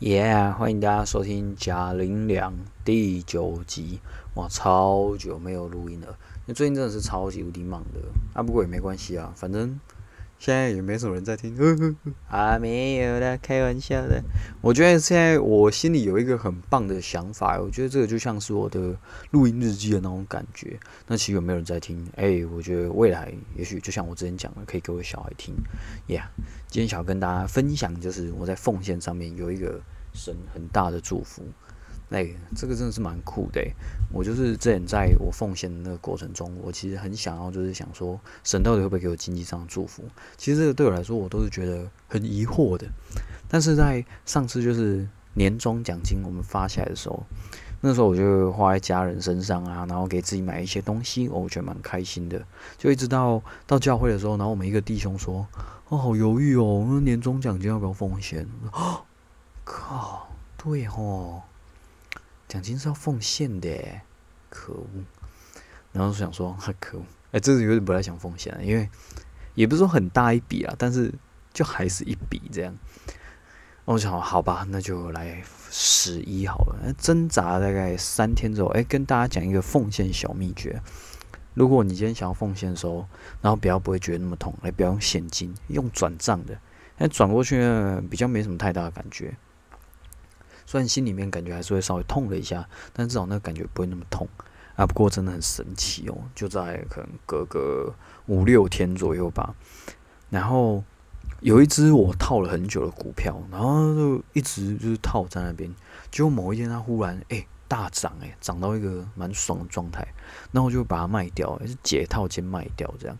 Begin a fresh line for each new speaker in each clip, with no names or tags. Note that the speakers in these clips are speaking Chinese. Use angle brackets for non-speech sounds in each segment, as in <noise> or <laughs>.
耶！欢迎大家收听贾玲两第九集。哇，超久没有录音了，那最近真的是超级无敌忙的啊。不过也没关系啊，反正现在也没什么人在听。<laughs> 啊，没有的，开玩笑的。我觉得现在我心里有一个很棒的想法，我觉得这个就像是我的录音日记的那种感觉。那其实有没有人在听？哎，我觉得未来也许就像我之前讲的，可以给我小孩听。Yeah，今天想要跟大家分享，就是我在奉献上面有一个。神很大的祝福，哎，这个真的是蛮酷的。我就是之前在我奉献的那个过程中，我其实很想要，就是想说，神到底会不会给我经济上的祝福？其实这个对我来说，我都是觉得很疑惑的。但是在上次就是年终奖金我们发起来的时候，那时候我就花在家人身上啊，然后给自己买一些东西，我觉得蛮开心的。就一直到到教会的时候，然后我们一个弟兄说：“哦，好犹豫哦，那年终奖金要不要奉献？”哦 <gasps> 靠，对吼，奖金是要奉献的，可恶！然后想说，<laughs> 可恶，哎，这是有点不太想奉献了，因为也不是说很大一笔啊，但是就还是一笔这样。我想，好吧，那就来十一好了。挣扎大概三天之后，哎，跟大家讲一个奉献小秘诀：如果你今天想要奉献的时候，然后不要不会觉得那么痛，哎，不要用现金，用转账的，那，转过去呢比较没什么太大的感觉。虽然心里面感觉还是会稍微痛了一下，但至少那个感觉不会那么痛啊。不过真的很神奇哦，就在可能隔个五六天左右吧，然后有一只我套了很久的股票，然后就一直就是套在那边，结果某一天它忽然哎大涨哎，涨到一个蛮爽的状态，然后我就把它卖掉，也是解套兼卖掉，这样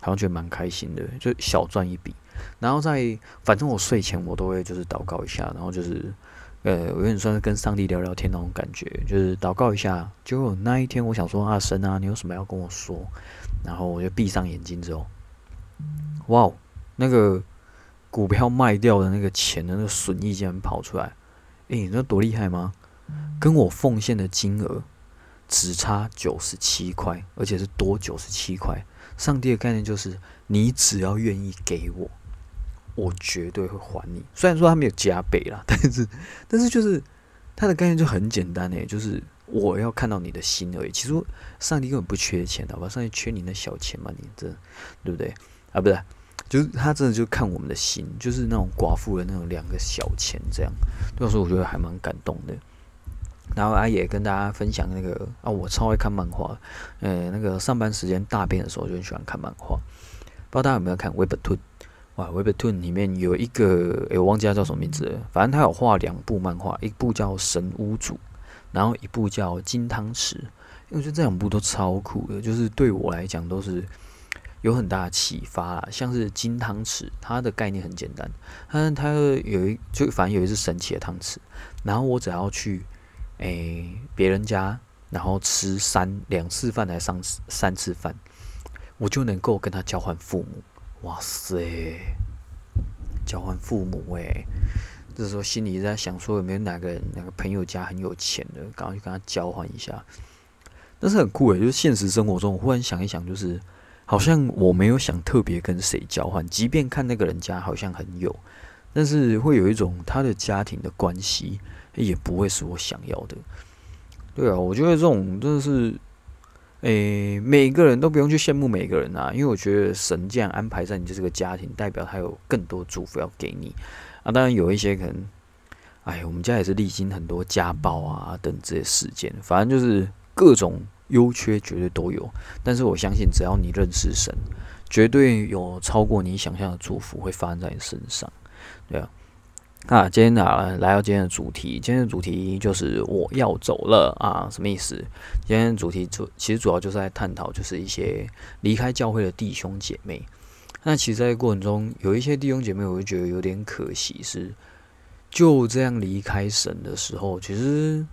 好像觉得蛮开心的，就小赚一笔。然后在反正我睡前我都会就是祷告一下，然后就是。呃，我有点算是跟上帝聊聊天那种感觉，就是祷告一下。结果那一天，我想说：“阿神啊，你有什么要跟我说？”然后我就闭上眼睛之后，哇，那个股票卖掉的那个钱的那个损益竟然跑出来！诶，你知道多厉害吗？跟我奉献的金额只差九十七块，而且是多九十七块。上帝的概念就是，你只要愿意给我。我绝对会还你。虽然说他没有加倍啦，但是，但是就是他的概念就很简单诶，就是我要看到你的心而已。其实上帝根本不缺钱，好吧？上帝缺你那小钱嘛？你这对不对？啊，不是，就是他真的就看我们的心，就是那种寡妇的那种两个小钱这样。那时候我觉得还蛮感动的。然后阿也跟大家分享那个啊，我超爱看漫画，呃，那个上班时间大便的时候就很喜欢看漫画。不知道大家有没有看《Webtoon》？哇，Webtoon 里面有一个，诶，我忘记他叫什么名字了。反正他有画两部漫画，一部叫《神屋主》，然后一部叫《金汤匙》。因为我觉得这两部都超酷的，就是对我来讲都是有很大的启发啦。像是金汤匙，它的概念很简单，它它有一就反正有一只神奇的汤匙，然后我只要去诶别人家，然后吃三两次饭还是三三次饭，我就能够跟他交换父母。哇塞！交换父母诶，这时候心里在想说有没有哪个、哪个朋友家很有钱的，赶快去跟他交换一下。但是很酷诶，就是现实生活中，我忽然想一想，就是好像我没有想特别跟谁交换，即便看那个人家好像很有，但是会有一种他的家庭的关系也不会是我想要的。对啊，我觉得这种真的是。诶，每个人都不用去羡慕每个人啊，因为我觉得神这样安排在你这个家庭，代表他有更多祝福要给你啊。当然有一些可能，哎，我们家也是历经很多家暴啊等这些事件，反正就是各种优缺绝对都有。但是我相信，只要你认识神，绝对有超过你想象的祝福会发生在你身上，对啊。啊，今天啊，来到今天的主题。今天的主题就是我要走了啊，什么意思？今天的主题主其实主要就是在探讨，就是一些离开教会的弟兄姐妹。那其实，在过程中，有一些弟兄姐妹，我就觉得有点可惜，是就这样离开神的时候，其实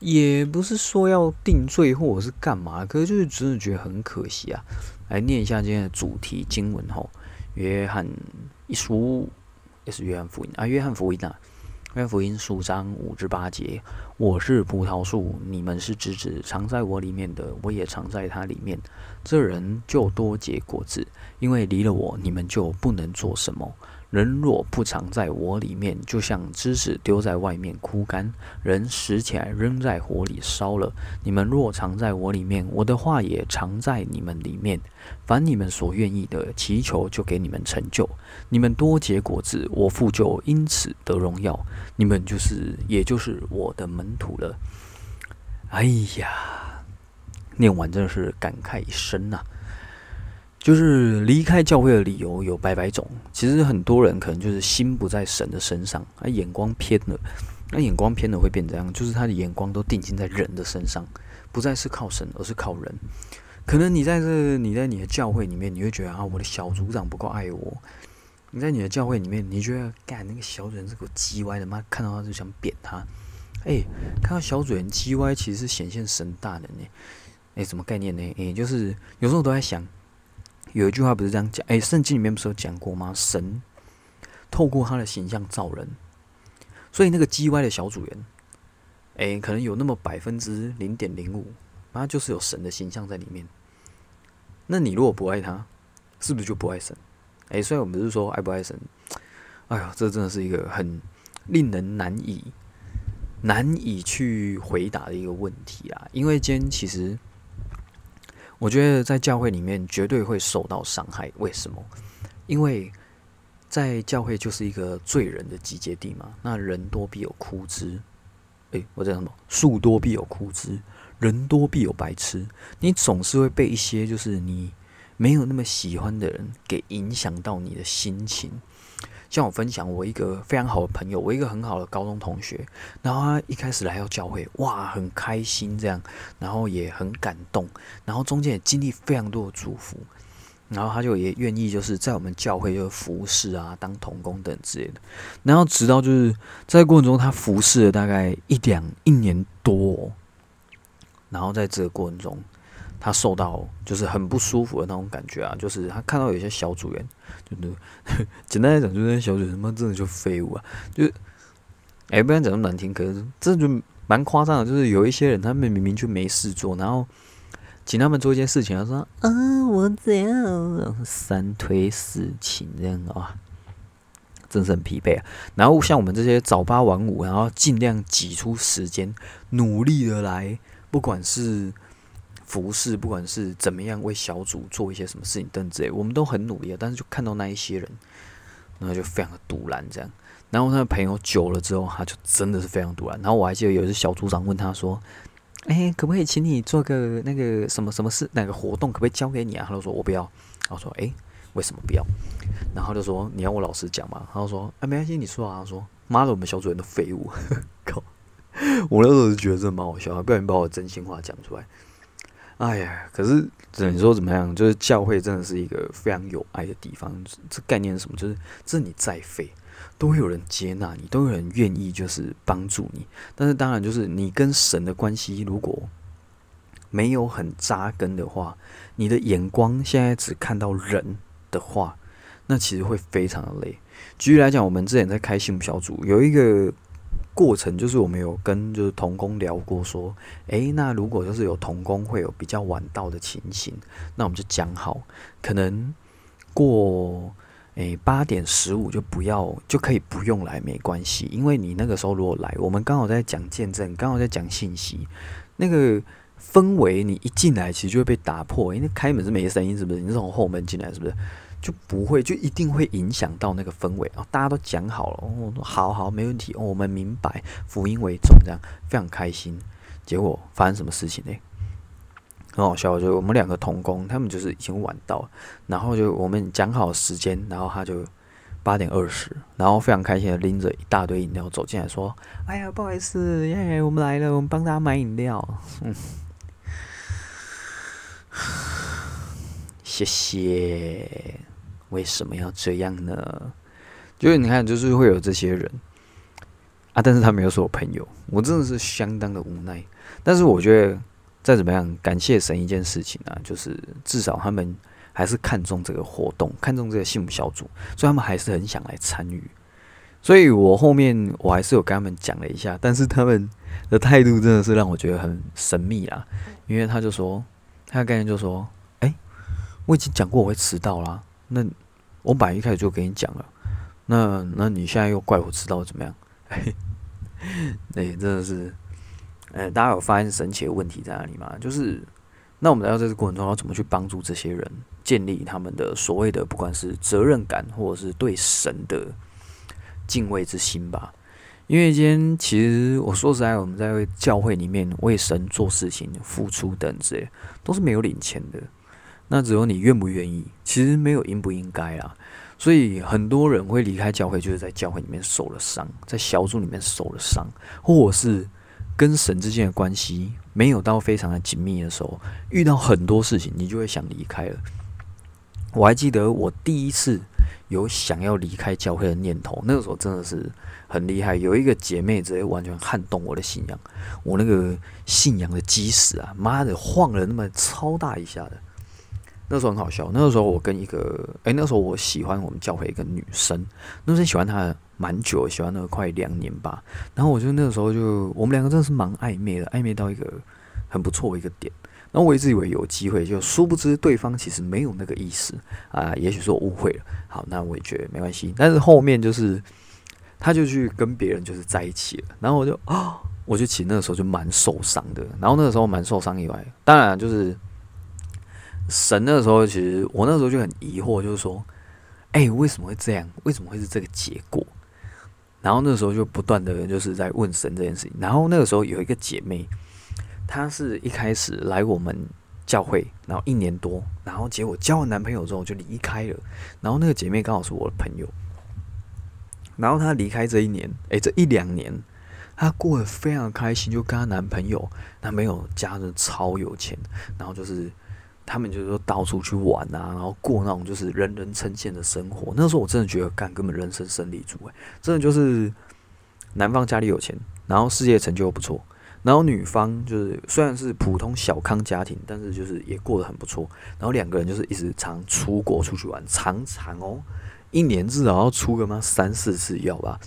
也不是说要定罪或者是干嘛，可是就是真的觉得很可惜啊。来念一下今天的主题经文吼，约翰一书。也是约翰福音啊，约翰福音啊，约翰福音数章五至八节。我是葡萄树，你们是枝子，藏在我里面的，我也藏在它里面。这人就多结果子，因为离了我，你们就不能做什么。人若不常在我里面，就像芝士丢在外面枯干，人拾起来扔在火里烧了。你们若常在我里面，我的话也常在你们里面。凡你们所愿意的，祈求就给你们成就。你们多结果子，我父就因此得荣耀。你们就是，也就是我的门徒了。哎呀，念完真的是感慨一生呐。就是离开教会的理由有百百种，其实很多人可能就是心不在神的身上，他眼光偏了，那眼光偏了会变怎样？就是他的眼光都定睛在人的身上，不再是靠神，而是靠人。可能你在这，你在你的教会里面，你会觉得啊，我的小组长不够爱我。你在你的教会里面，你觉得干那个小主人是个叽歪的妈，看到他就想扁他。哎，看到小主人叽歪，其实是显现神大能呢。哎，什么概念呢？哎，就是有时候都在想。有一句话不是这样讲，哎，圣经里面不是有讲过吗？神透过他的形象造人，所以那个 G Y 的小组员，哎，可能有那么百分之零点零五，他就是有神的形象在里面。那你如果不爱他，是不是就不爱神？哎，虽然我们是说爱不爱神，哎呀，这真的是一个很令人难以难以去回答的一个问题啊！因为今天其实。我觉得在教会里面绝对会受到伤害。为什么？因为在教会就是一个罪人的集结地嘛。那人多必有枯枝，诶，我在什么？树多必有枯枝，人多必有白痴。你总是会被一些就是你没有那么喜欢的人给影响到你的心情。像我分享，我一个非常好的朋友，我一个很好的高中同学，然后他一开始来到教会，哇，很开心这样，然后也很感动，然后中间也经历非常多的祝福，然后他就也愿意就是在我们教会就服侍啊，当童工等之类的，然后直到就是在过程中，他服侍了大概一两一年多，然后在这个过程中。他受到就是很不舒服的那种感觉啊，就是他看到有些小组员，就 <laughs> 是简单来讲，就是小组员他妈真的就废物啊，就是哎，不然讲那么难听，可是这就蛮夸张的，就是有一些人他们明明就没事做，然后请他们做一件事情，他说啊我怎样三推四请这样啊，真是很疲惫啊。然后像我们这些早八晚五，然后尽量挤出时间，努力的来，不管是。服饰，不管是怎么样为小组做一些什么事情等之类，我们都很努力啊。但是就看到那一些人，然后就非常的独揽这样。然后他的朋友久了之后，他就真的是非常独揽。然后我还记得有一次小组长问他说：“哎，可不可以请你做个那个什么什么事，那个活动可不可以交给你啊？”他就说：“我不要。”然后说：“哎，为什么不要？”然后就说：“你要我老实讲嘛。”他就说：“哎，没关系，你说啊。”他说：“妈的，我们小组人都废物。”靠！我那时候就觉得这蛮好笑，不小心把我真心话讲出来。哎呀，可是你说怎么样？就是教会真的是一个非常有爱的地方。这概念是什么？就是这你再废，都会有人接纳你，都有人愿意就是帮助你。但是当然，就是你跟神的关系如果没有很扎根的话，你的眼光现在只看到人的话，那其实会非常的累。举例来讲，我们之前在开幸福小组，有一个。过程就是我们有跟就是童工聊过，说，诶，那如果就是有童工会有比较晚到的情形，那我们就讲好，可能过诶八点十五就不要就可以不用来没关系，因为你那个时候如果来，我们刚好在讲见证，刚好在讲信息，那个氛围你一进来其实就会被打破，因为开门是没声音，是不是？你是从后门进来，是不是？就不会，就一定会影响到那个氛围啊！大家都讲好了，哦，好好，没问题，哦，我们明白，福音为重，这样非常开心。结果发生什么事情呢？很好笑，就我们两个同工，他们就是已经晚到，然后就我们讲好时间，然后他就八点二十，然后非常开心的拎着一大堆饮料走进来，说：“哎呀，不好意思，耶，我们来了，我们帮大家买饮料。”嗯，谢谢。为什么要这样呢？就是你看，就是会有这些人啊，但是他没有是我朋友，我真的是相当的无奈。但是我觉得再怎么样，感谢神一件事情啊，就是至少他们还是看重这个活动，看重这个幸福小组，所以他们还是很想来参与。所以我后面我还是有跟他们讲了一下，但是他们的态度真的是让我觉得很神秘啊，因为他就说，他的概念就说，哎，我已经讲过我会迟到啦。那我本来一开始就跟你讲了，那那你现在又怪我知道怎么样？<laughs> 哎，真的是，呃，大家有发现神奇的问题在哪里吗？就是，那我们来到这个过程中要怎么去帮助这些人建立他们的所谓的不管是责任感，或者是对神的敬畏之心吧？因为今天其实我说实在，我们在教会里面为神做事情、付出等之类，都是没有领钱的。那只有你愿不愿意，其实没有应不应该啊。所以很多人会离开教会，就是在教会里面受了伤，在小组里面受了伤，或是跟神之间的关系没有到非常的紧密的时候，遇到很多事情，你就会想离开了。我还记得我第一次有想要离开教会的念头，那个时候真的是很厉害。有一个姐妹直接完全撼动我的信仰，我那个信仰的基石啊，妈的晃了那么超大一下的。那时候很好笑，那个时候我跟一个，哎，那时候我喜欢我们教会一个女生，那时候喜欢她蛮久，喜欢了快两年吧。然后我就那个时候就，我们两个真的是蛮暧昧的，暧昧到一个很不错的一个点。然后我一直以为有机会，就殊不知对方其实没有那个意思啊，也许是我误会了。好，那我也觉得没关系。但是后面就是，他就去跟别人就是在一起了，然后我就啊，我就其实那个时候就蛮受伤的。然后那个时候蛮受伤以外，当然就是。神那时候，其实我那时候就很疑惑，就是说，哎，为什么会这样？为什么会是这个结果？然后那时候就不断的就是在问神这件事情。然后那个时候有一个姐妹，她是一开始来我们教会，然后一年多，然后结果交完男朋友之后就离开了。然后那个姐妹刚好是我的朋友，然后她离开这一年，哎，这一两年，她过得非常开心，就跟她男朋友，男朋友家人超有钱，然后就是。他们就是说到处去玩啊，然后过那种就是人人称羡的生活。那时候我真的觉得，干根本人生胜利组诶，真的就是男方家里有钱，然后事业成就不错，然后女方就是虽然是普通小康家庭，但是就是也过得很不错。然后两个人就是一直常出国出去玩，常常哦，一年至少要出个妈三四次要吧。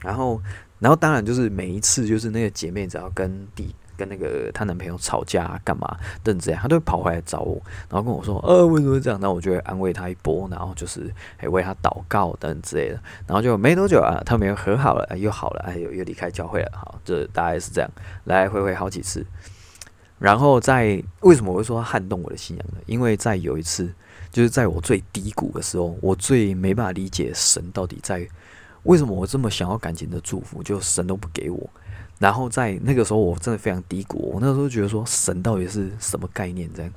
然后，然后当然就是每一次就是那个姐妹只要跟弟。跟那个她男朋友吵架干嘛？等这样，她都会跑回来找我，然后跟我说：“呃，为什么会这样？”那我就会安慰她一波，然后就是哎为她祷告等等之类的。然后就没多久啊，他们又和好了，又好了，哎又又离开教会了。好，这大概是这样，来来回回好几次。然后在为什么我会说撼动我的信仰呢？因为在有一次，就是在我最低谷的时候，我最没办法理解神到底在为什么我这么想要感情的祝福，就神都不给我。然后在那个时候，我真的非常低谷。我那时候觉得说，神到底是什么概念？这样。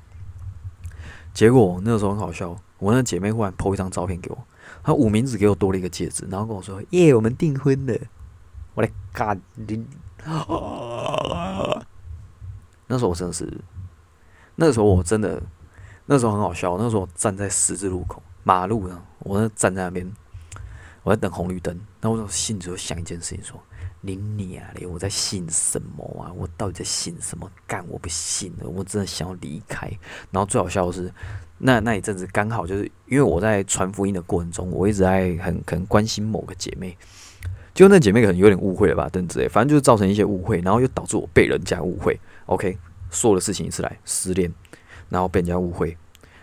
结果那个时候很好笑，我那姐妹忽然 po 一张照片给我，她五名指给我多了一个戒指，然后跟我说：“耶，我们订婚了。” <laughs> 我的 God！那时候我真的是，那时候我真的，那时候很好笑。那时候我站在十字路口马路上，我那站在那边，我在等红绿灯。然后我心里就想一件事情说。你娘嘞！我在信什么啊？我到底在信什么？干！我不信了！我真的想要离开。然后最好笑的是，那那一阵子刚好就是因为我在传福音的过程中，我一直在很可能关心某个姐妹，就那姐妹可能有点误会了吧，等之类，反正就是造成一些误会，然后又导致我被人家误会。OK，所有的事情一次来，失恋，然后被人家误会，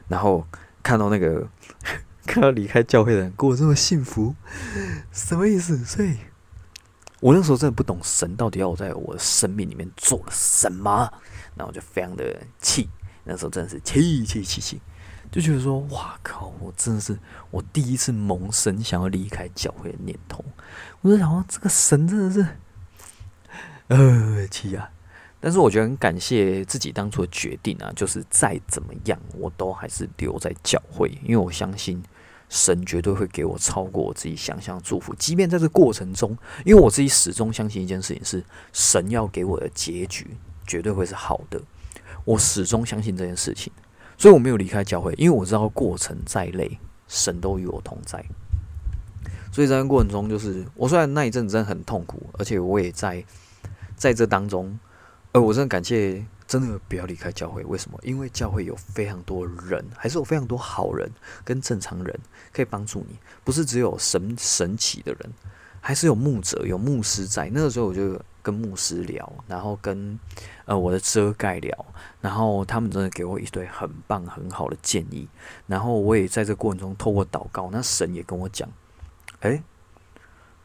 然后看到那个 <laughs> 看到离开教会的人过这么幸福，什么意思？所以。我那时候真的不懂神到底要我在我的生命里面做了什么，然后就非常的气。那时候真的是气气气气，就觉得说：哇靠！我真的是我第一次萌生想要离开教会的念头。我就想，这个神真的是，呃，气啊！但是我觉得很感谢自己当初的决定啊，就是再怎么样，我都还是留在教会，因为我相信。神绝对会给我超过我自己想象的祝福，即便在这过程中，因为我自己始终相信一件事情是，神要给我的结局绝对会是好的。我始终相信这件事情，所以我没有离开教会，因为我知道过程再累，神都与我同在。所以在过程中，就是我虽然那一阵子真的很痛苦，而且我也在在这当中，呃，我真的感谢。真的不要离开教会，为什么？因为教会有非常多人，还是有非常多好人跟正常人可以帮助你，不是只有神神奇的人，还是有牧者、有牧师在。那个时候我就跟牧师聊，然后跟呃我的遮盖聊，然后他们真的给我一堆很棒很好的建议，然后我也在这过程中透过祷告，那神也跟我讲，诶，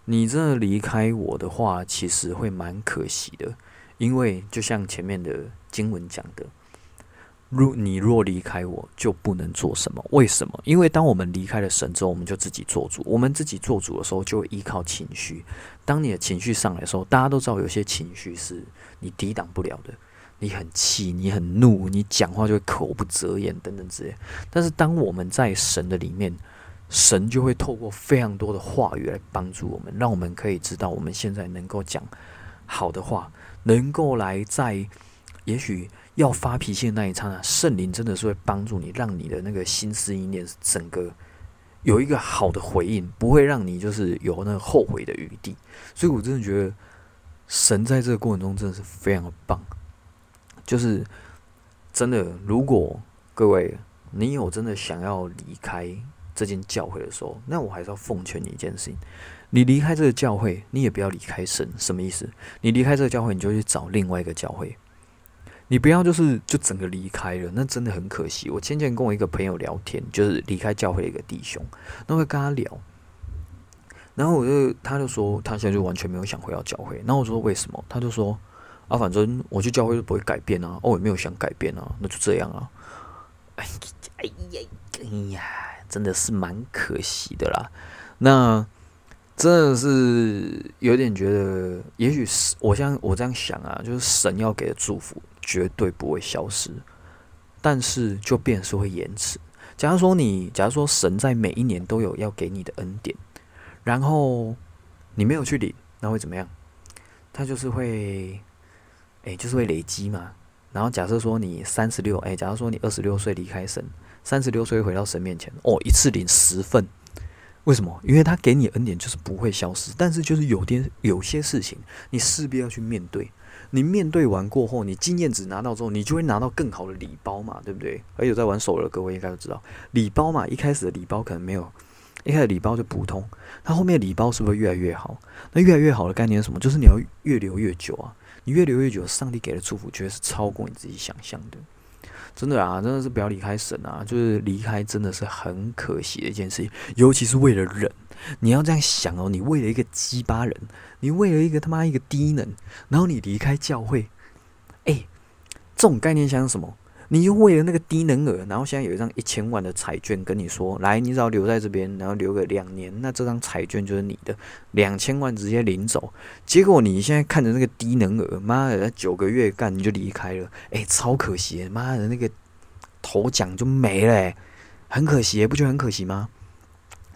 你真的离开我的话，其实会蛮可惜的，因为就像前面的经文讲的。若你若离开我，就不能做什么？为什么？因为当我们离开了神之后，我们就自己做主。我们自己做主的时候，就会依靠情绪。当你的情绪上来的时候，大家都知道有些情绪是你抵挡不了的。你很气，你很怒，你讲话就会口不择言等等之类。但是当我们在神的里面，神就会透过非常多的话语来帮助我们，让我们可以知道我们现在能够讲好的话，能够来在也许。要发脾气的那一刹那，圣灵真的是会帮助你，让你的那个心思意念整个有一个好的回应，不会让你就是有那个后悔的余地。所以我真的觉得神在这个过程中真的是非常的棒。就是真的，如果各位你有真的想要离开这间教会的时候，那我还是要奉劝你一件事情：你离开这个教会，你也不要离开神。什么意思？你离开这个教会，你就去找另外一个教会。你不要就是就整个离开了，那真的很可惜。我前前跟我一个朋友聊天，就是离开教会的一个弟兄，那会跟他聊，然后我就他就说他现在就完全没有想回到教会。那我说为什么？他就说啊，反正我去教会就不会改变啊，哦也没有想改变啊，那就这样啊。哎呀哎呀，真的是蛮可惜的啦。那。真的是有点觉得，也许是我像我这样想啊，就是神要给的祝福绝对不会消失，但是就变是会延迟。假如说你，假如说神在每一年都有要给你的恩典，然后你没有去领，那会怎么样？他就是会，哎，就是会累积嘛。然后假设说你三十六，哎，假如说你二十六岁离开神，三十六岁回到神面前，哦，一次领十份。为什么？因为他给你恩典就是不会消失，但是就是有点有些事情你势必要去面对。你面对完过后，你经验值拿到之后，你就会拿到更好的礼包嘛，对不对？而且在玩手的各位应该都知道，礼包嘛，一开始的礼包可能没有，一开始礼包就普通，它后面礼包是不是越来越好？那越来越好的概念是什么？就是你要越留越久啊！你越留越久，上帝给的祝福绝对是超过你自己想象的。真的啊，真的是不要离开神啊！就是离开真的是很可惜的一件事情，尤其是为了忍。你要这样想哦，你为了一个鸡巴人，你为了一个他妈一个低能，然后你离开教会，哎，这种概念像什么？你就为了那个低能儿，然后现在有一张一千万的彩券，跟你说，来，你只要留在这边，然后留个两年，那这张彩券就是你的，两千万直接领走。结果你现在看着那个低能儿，妈的，九个月干你就离开了，哎，超可惜，妈的，那个头奖就没了，很可惜，不觉得很可惜吗？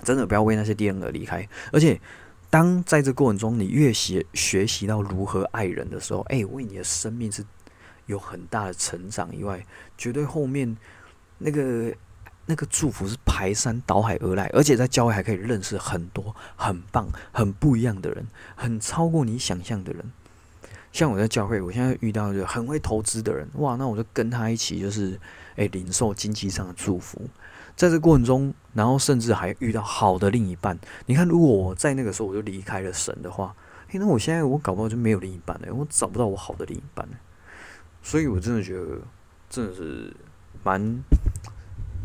真的不要为那些低能儿离开，而且当在这过程中，你越学学习到如何爱人的时候，哎，为你的生命是。有很大的成长以外，绝对后面那个那个祝福是排山倒海而来，而且在教会还可以认识很多很棒、很不一样的人，很超过你想象的人。像我在教会，我现在遇到就很会投资的人，哇，那我就跟他一起，就是诶，领受经济上的祝福。在这过程中，然后甚至还遇到好的另一半。你看，如果我在那个时候我就离开了神的话，诶，那我现在我搞不好就没有另一半了，我找不到我好的另一半了。所以，我真的觉得，真的是蛮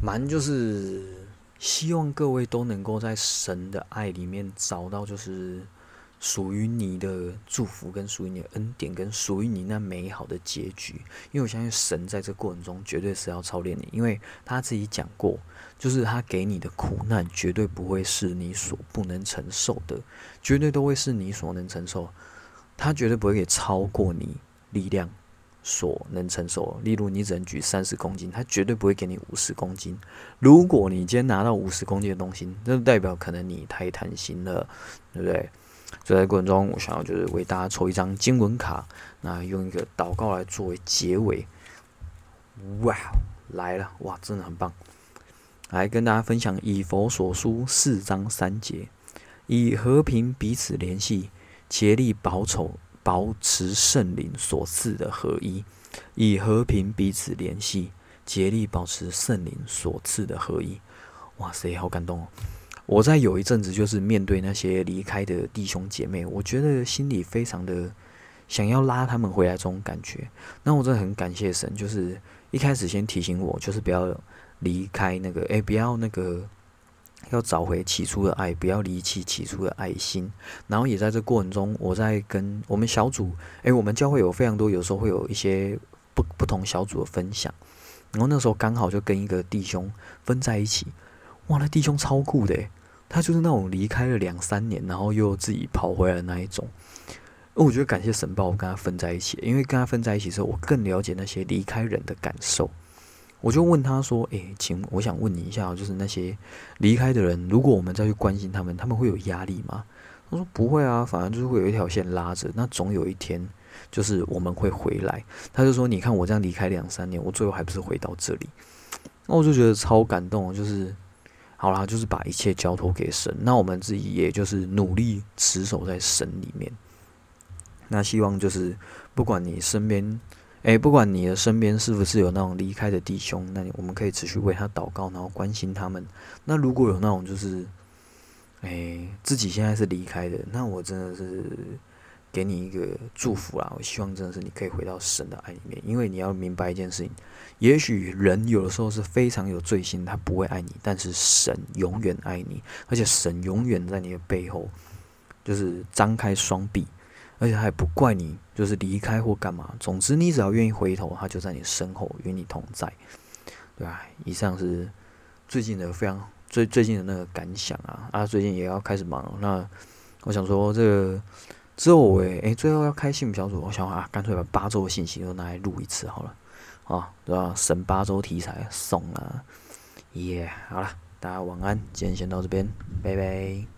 蛮，就是希望各位都能够在神的爱里面找到，就是属于你的祝福，跟属于你的恩典，跟属于你那美好的结局。因为我相信神在这过程中绝对是要操练你，因为他自己讲过，就是他给你的苦难绝对不会是你所不能承受的，绝对都会是你所能承受，他绝对不会给超过你力量。所能承受，例如你只能举三十公斤，他绝对不会给你五十公斤。如果你今天拿到五十公斤的东西，那就代表可能你太贪心了，对不对？所以在过程中，我想要就是为大家抽一张经文卡，那用一个祷告来作为结尾。哇，来了，哇，真的很棒！来跟大家分享以佛所书四章三节，以和平彼此联系，竭力保守。保持圣灵所赐的合一，以和平彼此联系，竭力保持圣灵所赐的合一。哇塞，好感动哦！我在有一阵子就是面对那些离开的弟兄姐妹，我觉得心里非常的想要拉他们回来这种感觉。那我真的很感谢神，就是一开始先提醒我，就是不要离开那个，哎，不要那个要找回起初的爱，不要离弃起初的爱心。然后也在这过程中，我在跟我们小组，诶，我们教会有非常多，有时候会有一些不不同小组的分享。然后那时候刚好就跟一个弟兄分在一起，哇，那弟兄超酷的，他就是那种离开了两三年，然后又自己跑回来的那一种。我觉得感谢神把我跟他分在一起，因为跟他分在一起之后，我更了解那些离开人的感受。我就问他说：“诶，请我想问你一下，就是那些离开的人，如果我们再去关心他们，他们会有压力吗？”他说：“不会啊，反正就是会有一条线拉着，那总有一天就是我们会回来。”他就说：“你看我这样离开两三年，我最后还不是回到这里？”那我就觉得超感动，就是好啦，就是把一切交托给神，那我们自己也就是努力持守在神里面。那希望就是不管你身边。诶，不管你的身边是不是有那种离开的弟兄，那我们可以持续为他祷告，然后关心他们。那如果有那种就是，诶，自己现在是离开的，那我真的是给你一个祝福啦。我希望真的是你可以回到神的爱里面，因为你要明白一件事情：，也许人有的时候是非常有罪心，他不会爱你，但是神永远爱你，而且神永远在你的背后，就是张开双臂。而且他也不怪你，就是离开或干嘛。总之，你只要愿意回头，他就在你身后与你同在，对吧？以上是最近的非常最最近的那个感想啊啊！最近也要开始忙了。那我想说，这个之后我诶，最后要开幸福小组，我想啊，干脆把八周的信息都拿来录一次好了，啊，对吧？神八周题材送了，耶！好了，大家晚安，今天先到这边，拜拜。